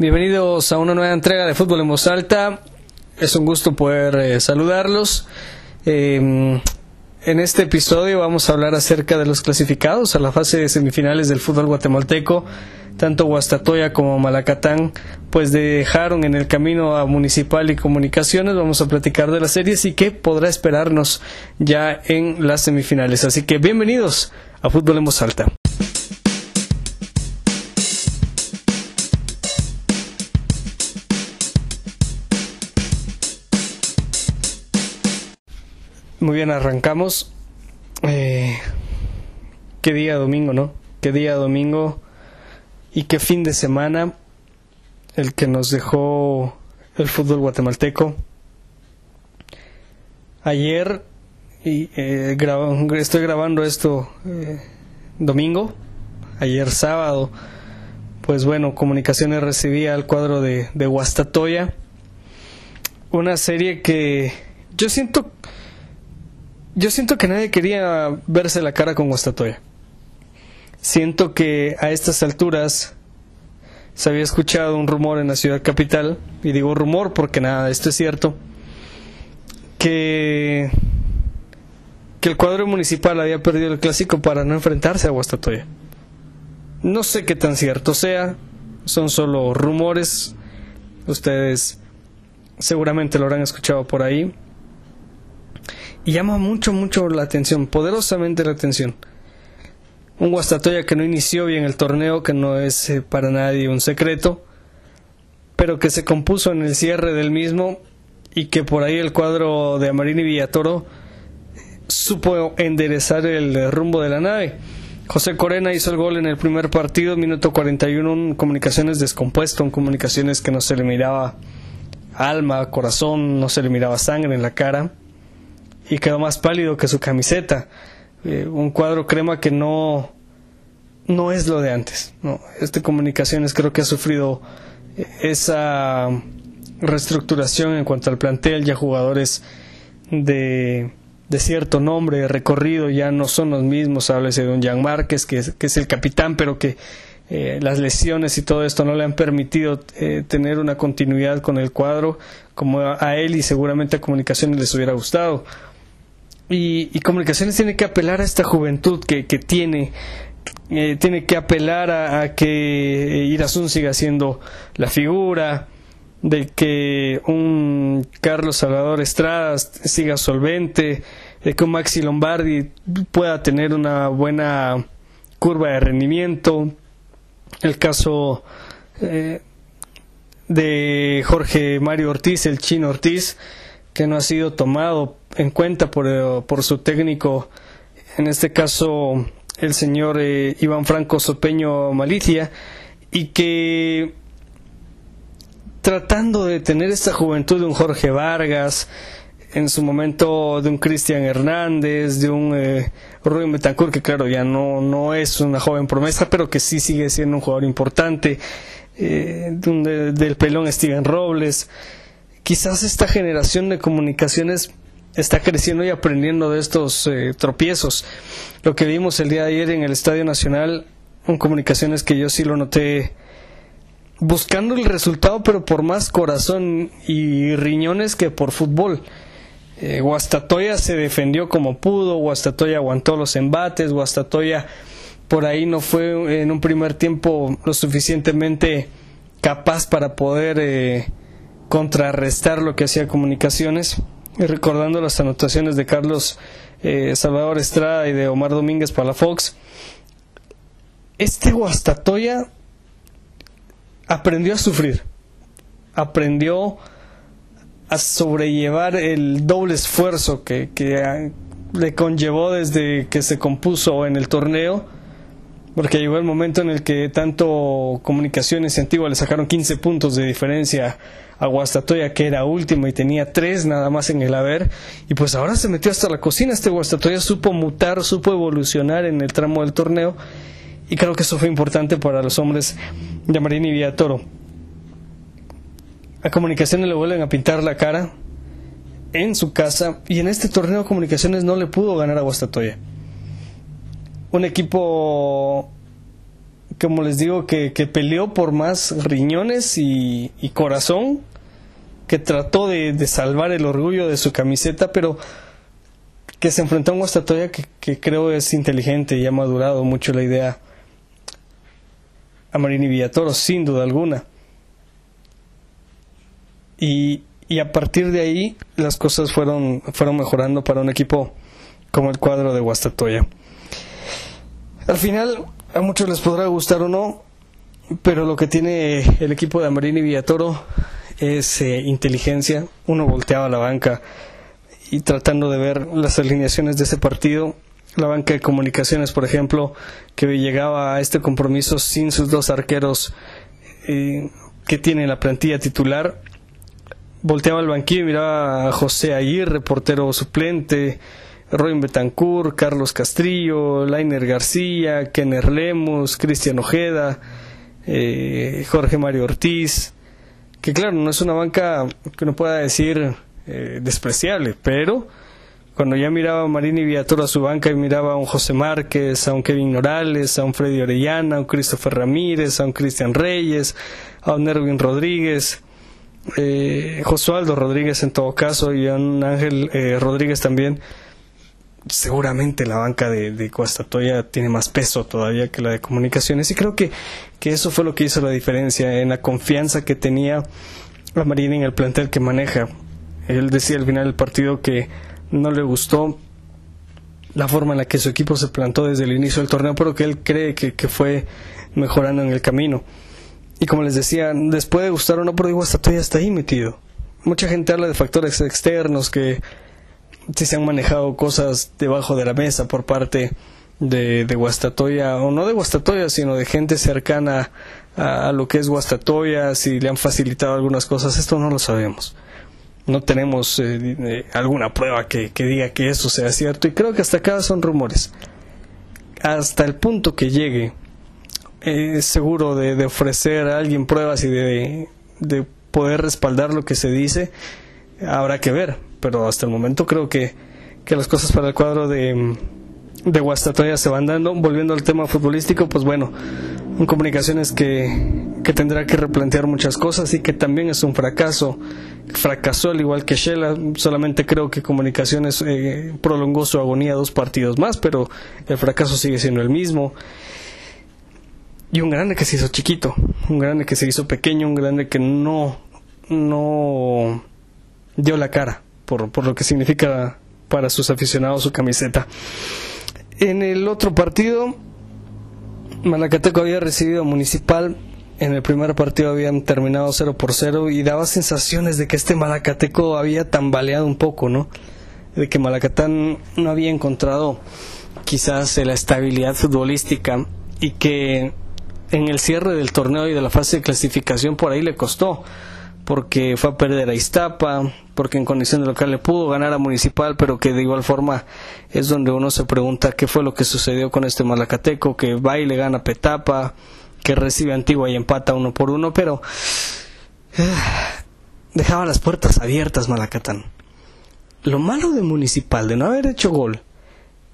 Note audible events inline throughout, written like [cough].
Bienvenidos a una nueva entrega de Fútbol en Voz Alta. Es un gusto poder eh, saludarlos. Eh, en este episodio vamos a hablar acerca de los clasificados a la fase de semifinales del fútbol guatemalteco. Tanto Guastatoya como Malacatán pues dejaron en el camino a Municipal y Comunicaciones. Vamos a platicar de las series y qué podrá esperarnos ya en las semifinales. Así que bienvenidos a Fútbol en Voz Alta. Muy bien, arrancamos. Eh, qué día domingo, ¿no? Qué día domingo y qué fin de semana el que nos dejó el fútbol guatemalteco. Ayer, y eh, estoy grabando esto eh, domingo, ayer sábado, pues bueno, Comunicaciones recibía el cuadro de, de Guastatoya. Una serie que yo siento yo siento que nadie quería verse la cara con Guastatoya. Siento que a estas alturas se había escuchado un rumor en la ciudad capital, y digo rumor porque nada, esto es cierto, que, que el cuadro municipal había perdido el clásico para no enfrentarse a Guastatoya. No sé qué tan cierto sea, son solo rumores, ustedes seguramente lo habrán escuchado por ahí, llama mucho, mucho la atención, poderosamente la atención. Un Guastatoya que no inició bien el torneo, que no es eh, para nadie un secreto, pero que se compuso en el cierre del mismo y que por ahí el cuadro de Amarini Villatoro supo enderezar el rumbo de la nave. José Corena hizo el gol en el primer partido, minuto 41, comunicaciones descompuesto, en comunicaciones que no se le miraba alma, corazón, no se le miraba sangre en la cara y quedó más pálido que su camiseta. Eh, un cuadro crema que no, no es lo de antes. No. Este Comunicaciones creo que ha sufrido eh, esa reestructuración en cuanto al plantel, ya jugadores de, de cierto nombre, recorrido, ya no son los mismos. Háblese de un Jan Márquez, que que es el capitán, pero que eh, las lesiones y todo esto no le han permitido tener una continuidad con el cuadro como a él y seguramente a Comunicaciones les hubiera gustado y, Comunicaciones tiene que apelar a esta juventud que, que tiene, eh, tiene que apelar a, que Irazún siga siendo la figura, de que un Carlos Salvador Estrada siga solvente, de que un Maxi Lombardi pueda tener una buena curva de rendimiento. El caso eh, de Jorge Mario Ortiz, el chino Ortiz, que no ha sido tomado en cuenta por, eh, por su técnico, en este caso el señor eh, Iván Franco Sopeño Malicia, y que tratando de tener esta juventud de un Jorge Vargas, en su momento de un Cristian Hernández, de un eh, Rubén Betancourt, que claro, ya no, no es una joven promesa, pero que sí sigue siendo un jugador importante, eh, del pelón Steven Robles, quizás esta generación de comunicaciones está creciendo y aprendiendo de estos eh, tropiezos. Lo que vimos el día de ayer en el Estadio Nacional, en comunicaciones que yo sí lo noté buscando el resultado, pero por más corazón y riñones que por fútbol. Eh, Guastatoya se defendió como pudo, Guastatoya aguantó los embates, Guastatoya por ahí no fue en un primer tiempo lo suficientemente capaz para poder eh, contrarrestar lo que hacía comunicaciones. Recordando las anotaciones de Carlos eh, Salvador Estrada y de Omar Domínguez para la Fox, este Guastatoya aprendió a sufrir, aprendió a sobrellevar el doble esfuerzo que, que ah, le conllevó desde que se compuso en el torneo porque llegó el momento en el que tanto Comunicaciones y Antigua le sacaron 15 puntos de diferencia a Guastatoya, que era último y tenía 3 nada más en el haber, y pues ahora se metió hasta la cocina. Este Guastatoya supo mutar, supo evolucionar en el tramo del torneo, y creo que eso fue importante para los hombres de Marín y Villatoro. A Comunicaciones le vuelven a pintar la cara en su casa, y en este torneo Comunicaciones no le pudo ganar a Guastatoya un equipo como les digo, que, que peleó por más riñones y, corazón, que trató de, de, salvar el orgullo de su camiseta, pero que se enfrentó a un Guastatoya que, que creo es inteligente y ha madurado mucho la idea a Marini Villatoro, sin duda alguna. Y, y a partir de ahí las cosas fueron, fueron mejorando para un equipo como el cuadro de Guastatoya. Al final, a muchos les podrá gustar o no, pero lo que tiene el equipo de Amarini Villatoro es eh, inteligencia. Uno volteaba a la banca y tratando de ver las alineaciones de ese partido, la banca de comunicaciones, por ejemplo, que llegaba a este compromiso sin sus dos arqueros eh, que tiene la plantilla titular, volteaba al banquillo y miraba a José Aguirre, portero suplente, Roy Betancourt, Carlos Castrillo, Lainer García, Kenner Lemos, Cristian Ojeda, eh, Jorge Mario Ortiz, que claro, no es una banca que uno pueda decir eh, despreciable, pero cuando ya miraba a Marini Viator a su banca y miraba a un José Márquez, a un Kevin Morales, a un Freddy Orellana, a un Christopher Ramírez, a un Cristian Reyes, a un Erwin Rodríguez, eh, Josualdo Rodríguez en todo caso y un Ángel eh, Rodríguez también. Seguramente la banca de, de Toya tiene más peso todavía que la de comunicaciones y creo que, que eso fue lo que hizo la diferencia en la confianza que tenía la Marina en el plantel que maneja. Él decía al final del partido que no le gustó la forma en la que su equipo se plantó desde el inicio del torneo, pero que él cree que, que fue mejorando en el camino. Y como les decía, después de gustar o no, pero digo, hasta está ahí metido. Mucha gente habla de factores externos, que si se han manejado cosas debajo de la mesa por parte de, de Guastatoya, o no de Guastatoya, sino de gente cercana a, lo que es Guastatoya, si le han facilitado algunas cosas, esto no lo sabemos. No tenemos eh, eh, alguna prueba que, que diga que eso sea cierto, y creo que hasta acá son rumores. Hasta el punto que llegue es seguro de, ofrecer a alguien pruebas y de, de, poder respaldar lo que se dice, habrá que ver. Pero hasta el momento creo que, que las cosas para el cuadro de, de Guastatoya se van dando. Volviendo al tema futbolístico, pues bueno, en comunicaciones que, que tendrá que replantear muchas cosas y que también es un fracaso. Fracasó al igual que Shela, solamente creo que Comunicaciones eh, prolongó su agonía dos partidos más, pero el fracaso sigue siendo el mismo y un grande que se hizo chiquito, un grande que se hizo pequeño, un grande que no, no dio la cara por, por lo que significa para sus aficionados su camiseta. En el otro partido, Malacateco había recibido Municipal. En el primer partido habían terminado 0 por 0 y daba sensaciones de que este Malacateco había tambaleado un poco, ¿no? De que Malacatán no había encontrado quizás la estabilidad futbolística y que en el cierre del torneo y de la fase de clasificación por ahí le costó, porque fue a perder a Iztapa, porque en condición de local le pudo ganar a Municipal, pero que de igual forma es donde uno se pregunta qué fue lo que sucedió con este Malacateco, que va y le gana a Petapa, que recibe Antigua y empata uno por uno, pero dejaba las puertas abiertas Malacatán. Lo malo de Municipal, de no haber hecho gol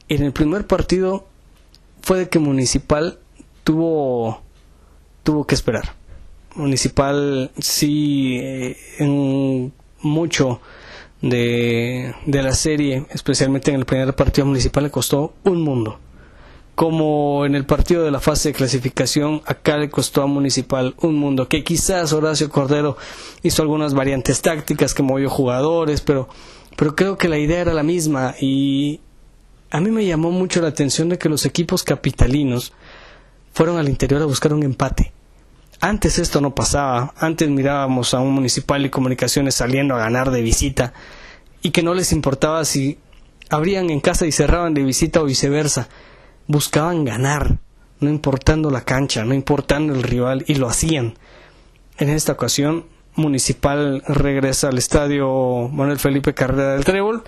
en el primer partido, fue de que Municipal tuvo tuvo que esperar. Municipal sí eh, en mucho de, de la serie, especialmente en el primer partido municipal, le costó un mundo. Como en el partido de la fase de clasificación, acá le costó a Municipal un mundo. Que quizás Horacio Cordero hizo algunas variantes tácticas, que movió jugadores, pero, pero creo que la idea era la misma. Y a mí me llamó mucho la atención de que los equipos capitalinos fueron al interior a buscar un empate. Antes esto no pasaba, antes mirábamos a un municipal y comunicaciones saliendo a ganar de visita y que no les importaba si abrían en casa y cerraban de visita o viceversa. Buscaban ganar, no importando la cancha, no importando el rival y lo hacían. En esta ocasión, Municipal regresa al estadio Manuel Felipe Carrera del Trébol,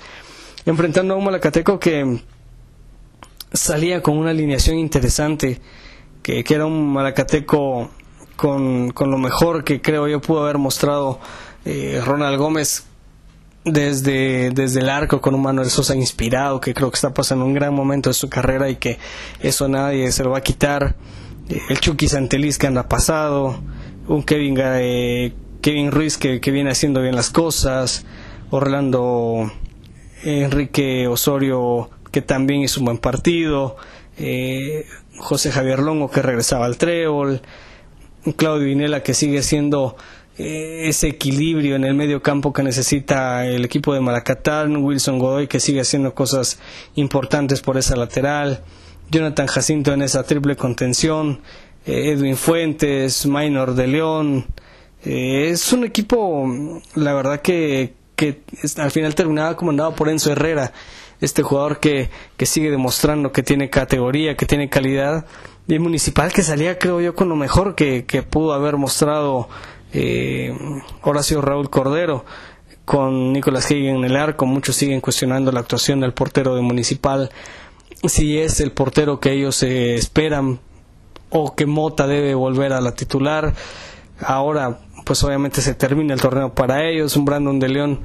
enfrentando a un Malacateco que salía con una alineación interesante, que, que era un Malacateco con, con lo mejor que creo yo pudo haber mostrado eh, Ronald Gómez desde, desde el arco con un Manuel Sosa inspirado, que creo que está pasando un gran momento de su carrera y que eso nadie se lo va a quitar. eh, el Chucky Santelis que anda pasado, un Kevin, eh, Kevin Ruiz que, que, viene haciendo bien las cosas, Orlando Enrique Osorio que también hizo un buen partido, eh, José Javier Longo que regresaba al trébol, Claudio Vinela que sigue siendo eh, ese equilibrio en el medio campo que necesita el equipo de Malacatán, Wilson Godoy que sigue haciendo cosas importantes por esa lateral, Jonathan Jacinto en esa triple contención, eh, Edwin Fuentes, Minor de León. Eh, es un equipo, la verdad que, que al final terminaba comandado por Enzo Herrera, este jugador que, que sigue demostrando que tiene categoría, que tiene calidad. Y Municipal que salía, creo yo, con lo mejor que, que pudo haber mostrado eh, Horacio Raúl Cordero con Nicolás Hagen en el arco. Muchos siguen cuestionando la actuación del portero de Municipal. Si es el portero que ellos eh, esperan o que Mota debe volver a la titular. Ahora, pues obviamente se termina el torneo para ellos. Un Brandon de León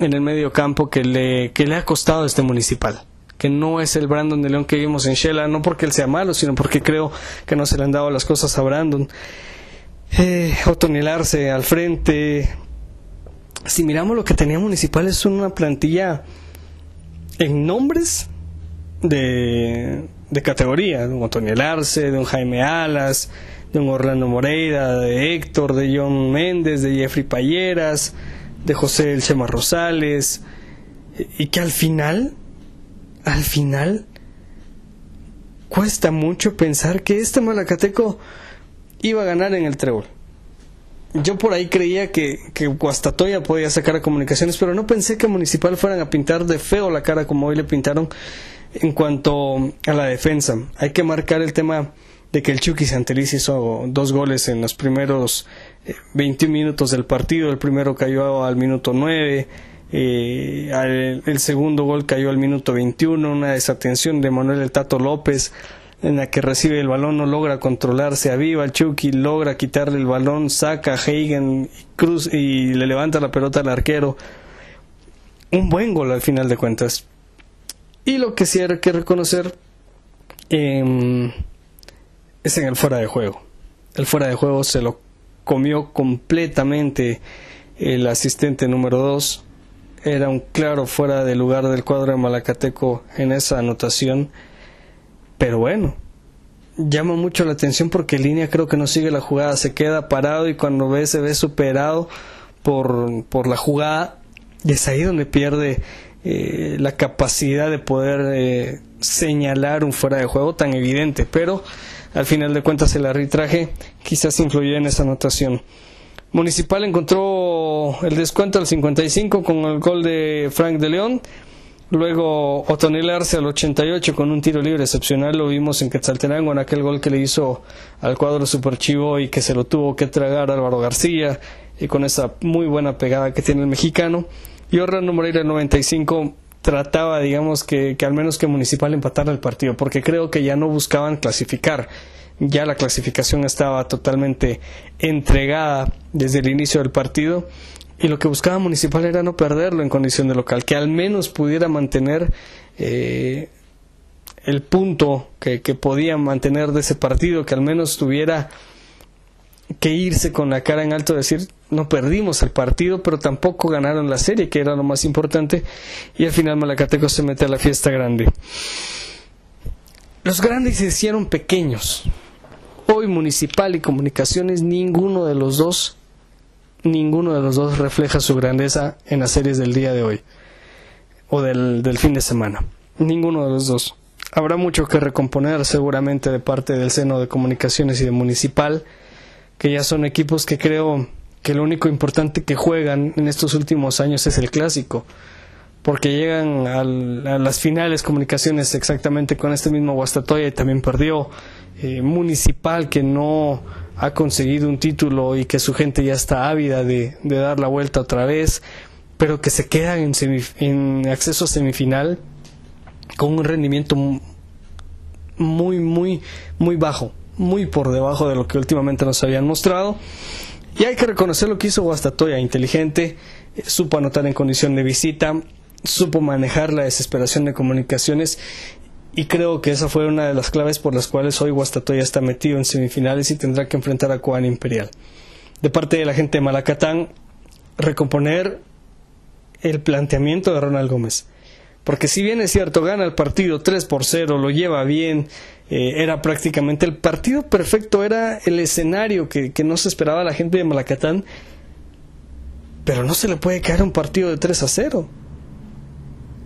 en el medio campo que le, que le ha costado este Municipal que no es el Brandon de León que vimos en Shela, no porque él sea malo, sino porque creo que no se le han dado las cosas a Brandon. Eh, al frente. Si miramos lo que tenía Municipal es una plantilla en nombres de, de categoría, de un Otoniel Arce, de un Jaime Alas, de un Orlando Moreira, de Héctor, de John Méndez, de Jeffrey Payeras, de José El Chema Rosales, y que al final, al final, cuesta mucho pensar que este Malacateco iba a ganar en el trébol. Yo por ahí creía que, que Guastatoya podía sacar a comunicaciones, pero no pensé que Municipal fueran a pintar de feo la cara como hoy le pintaron en cuanto a la defensa. Hay que marcar el tema de que el Chucky Santeliz hizo dos goles en los primeros 21 eh, minutos del partido. El primero cayó al minuto 9. Eh, el segundo gol cayó al minuto 21, una desatención de Manuel El Tato López en la que recibe el balón, no logra controlarse, aviva el Chucky, logra quitarle el balón, saca a Hagen Cruz y le levanta la pelota al arquero. Un buen gol al final de cuentas. Y lo que sí hay que reconocer em, es en el fuera de juego. El fuera de juego se lo comió completamente el asistente número 2. Era un claro fuera de lugar del cuadro de Malacateco en esa anotación pero bueno, llama mucho la atención porque Línea creo que no sigue la jugada, se queda parado y cuando ve se ve superado por, por la jugada y es ahí donde pierde eh, la capacidad de poder eh, señalar un fuera de juego tan evidente, pero al final de cuentas el arbitraje quizás influyó en esa anotación. Municipal encontró el descuento al 55 con el gol de Frank de León. Luego Otoniel Arce al 88 con un tiro libre excepcional lo vimos en Quetzaltenango en aquel gol que le hizo al cuadro superchivo y que se lo tuvo que tragar Álvaro García y con esa muy buena pegada que tiene el mexicano. Y Orlando Moreira al 95 trataba, digamos, que, que al menos que Municipal empatara el partido, porque creo que ya no buscaban clasificar, ya la clasificación estaba totalmente entregada desde el inicio del partido y lo que buscaba Municipal era no perderlo en condición de local, que al menos pudiera mantener eh, el punto que, podía mantener de ese partido, que al menos tuviera que irse con la cara en alto, decir, no perdimos el partido, pero tampoco ganaron la serie, que era lo más importante, y al final Malacateco se mete a la fiesta grande. Los grandes se hicieron pequeños. Hoy Municipal y Comunicaciones, ninguno de los dos ninguno de los dos refleja su grandeza en las series del día de hoy o del, del fin de semana. Ninguno de los dos. Habrá mucho que recomponer seguramente de parte del seno de comunicaciones y de municipal, que ya son equipos que creo que lo único importante que juegan en estos últimos años es el clásico, porque llegan a las finales comunicaciones exactamente con este mismo Guastatoya y también perdió eh, municipal que no ha conseguido un título y que su gente ya está ávida de, dar la vuelta otra vez, pero que se quedan en, en acceso a semifinal con un rendimiento muy, muy, muy bajo, muy por debajo de lo que últimamente nos habían mostrado. Y hay que reconocer lo que hizo Guastatoya, inteligente, eh, supo anotar en condición de visita, supo manejar la desesperación de comunicaciones y creo que esa fue una de las claves por las cuales hoy Guastatoya está metido en semifinales y tendrá que enfrentar a Coan Imperial. De parte de la gente de Malacatán, recomponer el planteamiento de Ronald Gómez. Porque si bien es cierto, gana el partido 3 por 0, lo lleva bien, eh, era prácticamente el partido perfecto, era el escenario que, que no se esperaba la gente de Malacatán, pero no se le puede caer un partido de 3 a 0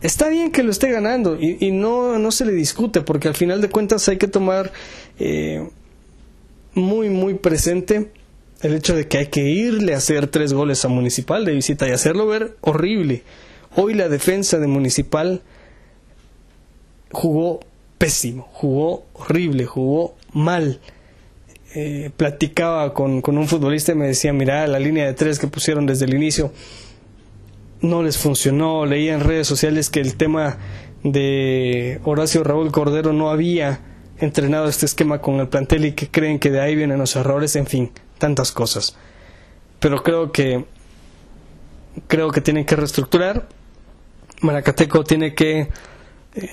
está bien que lo esté ganando y, no, no, se le discute porque al final de cuentas hay que tomar eh, muy muy presente el hecho de que hay que irle a hacer tres goles a Municipal de visita y hacerlo ver horrible. Hoy la defensa de Municipal jugó pésimo, jugó horrible, jugó mal. Eh, platicaba con, con, un futbolista y me decía, mira, la línea de tres que pusieron desde el inicio no les funcionó. Leía en redes sociales que el tema de Horacio Raúl Cordero no había entrenado este esquema con el plantel y que creen que de ahí vienen los errores, en fin, tantas cosas. Pero creo que creo que tienen que reestructurar. Maracateco tiene que eh,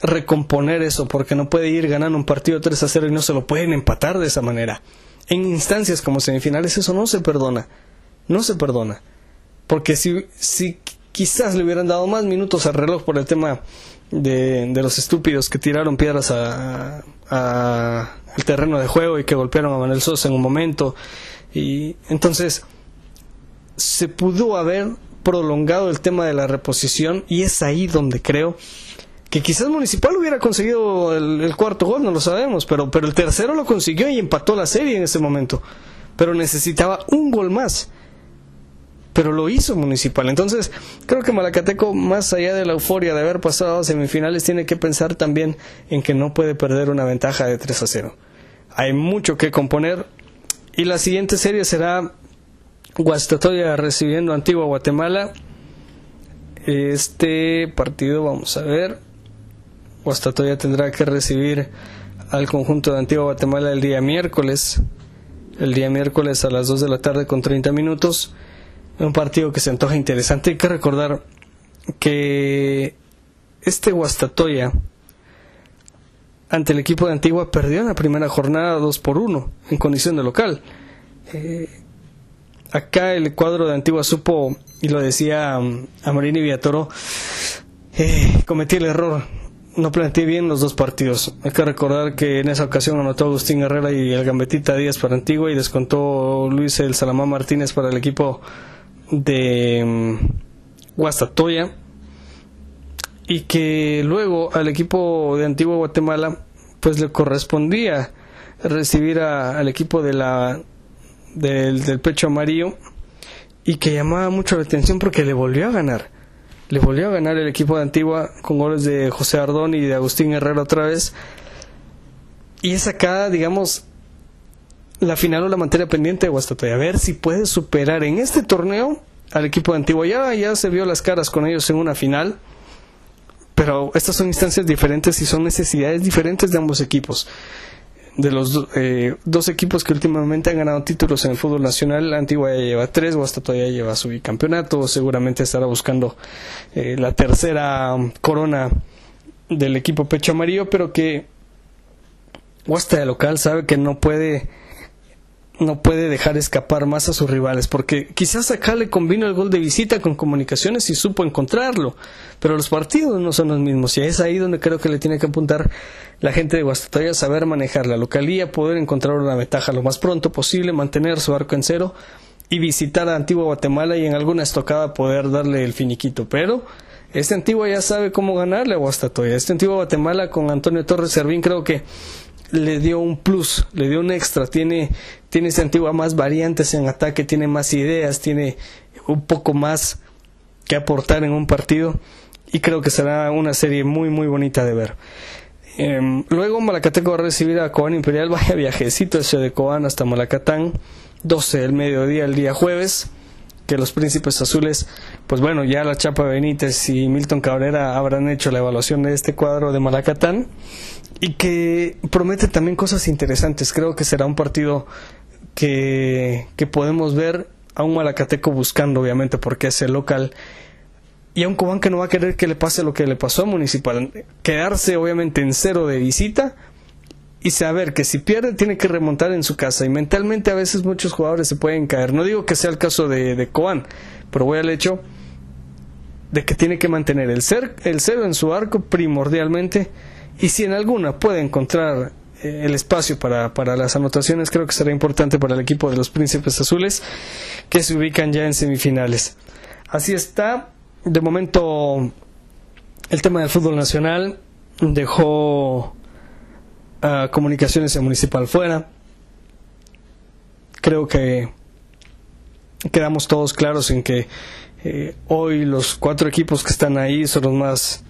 recomponer eso porque no puede ir ganando un partido 3 a 0 y no se lo pueden empatar de esa manera. En instancias como semifinales eso no se perdona. No se perdona. Porque si, si quizás le hubieran dado más minutos al reloj por el tema de, los estúpidos que tiraron piedras a, el terreno de juego y que golpearon a Manuel Sosa en un momento. Y entonces se pudo haber prolongado el tema de la reposición y es ahí donde creo que quizás Municipal hubiera conseguido el, el, cuarto gol, no lo sabemos, pero, pero el tercero lo consiguió y empató la serie en ese momento. Pero necesitaba un gol más pero lo hizo Municipal. Entonces, creo que Malacateco, más allá de la euforia de haber pasado a semifinales, tiene que pensar también en que no puede perder una ventaja de 3 a 0. Hay mucho que componer y la siguiente serie será Guastatoya recibiendo a Antigua Guatemala. Este partido, vamos a ver, Guastatoya tendrá que recibir al conjunto de Antigua Guatemala el día miércoles. El día miércoles a las 2 de la tarde con 30 minutos un partido que se antoja interesante. Hay que recordar que este Guastatoya ante el equipo de Antigua perdió en la primera jornada 2 por 1 en condición de local. Eh, acá el cuadro de Antigua supo, y lo decía um, Amarini Villatoro, eh, cometí el error. No planteé bien los dos partidos. Hay que recordar que en esa ocasión anotó Agustín Herrera y el Gambetita Díaz para Antigua y descontó Luis el Salamá Martínez para el equipo de mm, Guastatoya y que luego al equipo de Antigua Guatemala pues le correspondía recibir al equipo de la del, pecho amarillo y que llamaba mucho la atención porque le volvió a ganar. Le volvió a ganar el equipo de Antigua con goles de José Ardón y de Agustín Herrera otra vez. Y es acá digamos la final o la materia pendiente de Guastatoya. A ver si puede superar en este torneo al equipo de Antigua. Ya, se vio las caras con ellos en una final, pero estas son instancias diferentes y son necesidades diferentes de ambos equipos. De los eh, dos equipos que últimamente han ganado títulos en el fútbol nacional, Antigua ya lleva tres, Guastatoya ya lleva su bicampeonato, seguramente estará buscando eh, la tercera corona del equipo pecho amarillo, pero que Guasta de local sabe que no puede no puede dejar escapar más a sus rivales, porque quizás acá le convino el gol de visita con comunicaciones y supo encontrarlo, pero los partidos no son los mismos y es ahí donde creo que le tiene que apuntar la gente de Guastatoya, saber manejar la localía, poder encontrar una ventaja lo más pronto posible, mantener su arco en cero y visitar a Antigua Guatemala y en alguna estocada poder darle el finiquito, pero este Antigua ya sabe cómo ganarle a Guastatoya, este Antigua Guatemala con Antonio Torres Servín creo que le dio un plus, le dio un extra, tiene, tiene esa antigua más variantes en ataque, tiene más ideas, tiene un poco más que aportar en un partido y creo que será una serie muy muy bonita de ver. Em, luego Malacateco va a recibir a Cobán Imperial, [laughs] vaya viajecito ese de Cobán hasta Malacatán, 12 del mediodía el día jueves que los príncipes azules, pues bueno, ya la Chapa Benítez y Milton Cabrera habrán hecho la evaluación de este cuadro de Malacatán y que promete también cosas interesantes. Creo que será un partido que, podemos ver a un Malacateco buscando, obviamente, porque es el local. Y a un Cobán que no va a querer que le pase lo que le pasó a Municipal, quedarse obviamente en cero de visita y saber que si pierde tiene que remontar en su casa. Y mentalmente a veces muchos jugadores se pueden caer. No digo que sea el caso de, de Cobán, pero voy al hecho de que tiene que mantener el, el cero en su arco primordialmente. Y si en alguna puede encontrar el espacio para, para las anotaciones, creo que será importante para el equipo de los Príncipes Azules que se ubican ya en semifinales. Así está, de momento el tema del fútbol nacional dejó a comunicaciones en municipal fuera. Creo que quedamos todos claros en que eh, hoy los cuatro equipos que están ahí son los más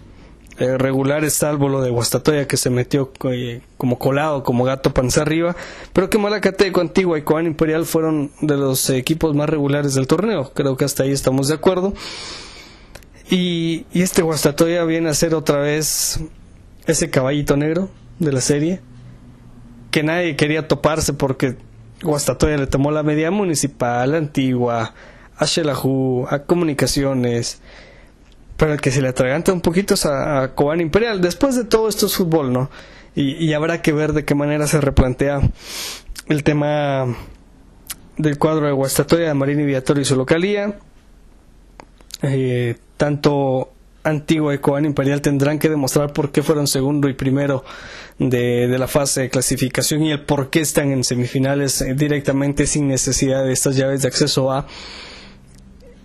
eh, regulares, salvo lo de Guastatoya que se metió eh, como colado, como gato panza arriba, pero que Malacateco, Antigua y Coan Imperial fueron de los equipos más regulares del torneo. Creo que hasta ahí estamos de acuerdo. Y, y este Guastatoya viene a ser otra vez ese caballito negro de la serie que nadie quería toparse porque Guastatoya le tomó la media municipal, antigua, a Shelahu, a Comunicaciones, pero el que se le atraganta un poquito es a, Cobán Imperial. Después de todo esto es fútbol, ¿no? Y, habrá que ver de qué manera se replantea el tema del cuadro de Guastatoya, de Marín y Viatorio y su localía. Eh, tanto Antigua y Cobán Imperial tendrán que demostrar por qué fueron segundo y primero de, de, la fase de clasificación y el por qué están en semifinales eh, directamente sin necesidad de estas llaves de acceso a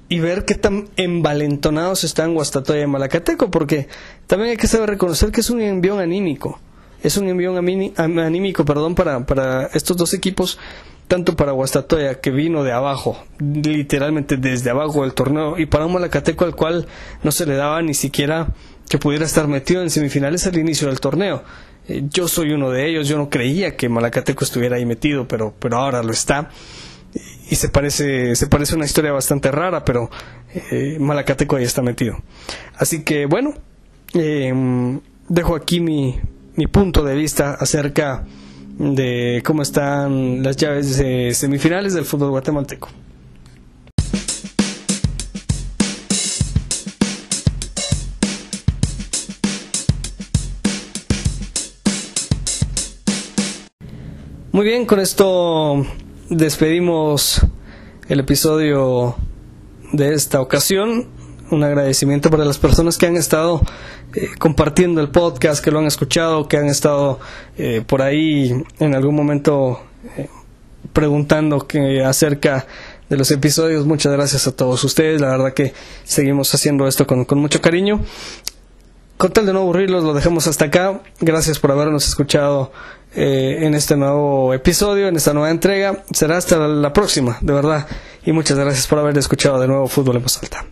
y ver qué tan envalentonados están Guastatoya y Malacateco, porque también hay que saber reconocer que es un envión anímico, es un envión anímico perdón, para, para estos dos equipos, tanto para Guastatoya, que vino de abajo, literalmente desde abajo del torneo, y para un Malacateco al cual no se le daba ni siquiera que pudiera estar metido en semifinales al inicio del torneo. Eh, yo soy uno de ellos, yo no creía que Malacateco estuviera ahí metido, pero, pero ahora lo está y se parece, se parece una historia bastante rara, pero eh, Malacateco ahí está metido. Así que bueno, em, dejo aquí mi, mi punto de vista acerca de cómo están las llaves de semifinales del fútbol guatemalteco. Muy bien, con esto despedimos el episodio de esta ocasión. Un agradecimiento para las personas que han estado eh, compartiendo el podcast, que lo han escuchado, que han estado eh, por ahí en algún momento eh, preguntando que, acerca de los episodios. Muchas gracias a todos ustedes. La verdad que seguimos haciendo esto con, con mucho cariño. Con tal de no aburrirlos, lo dejamos hasta acá. Gracias por habernos escuchado eh, en este nuevo episodio, en esta nueva entrega. Será hasta la próxima, de verdad. Y muchas gracias por haber escuchado de nuevo Fútbol en Voz Alta.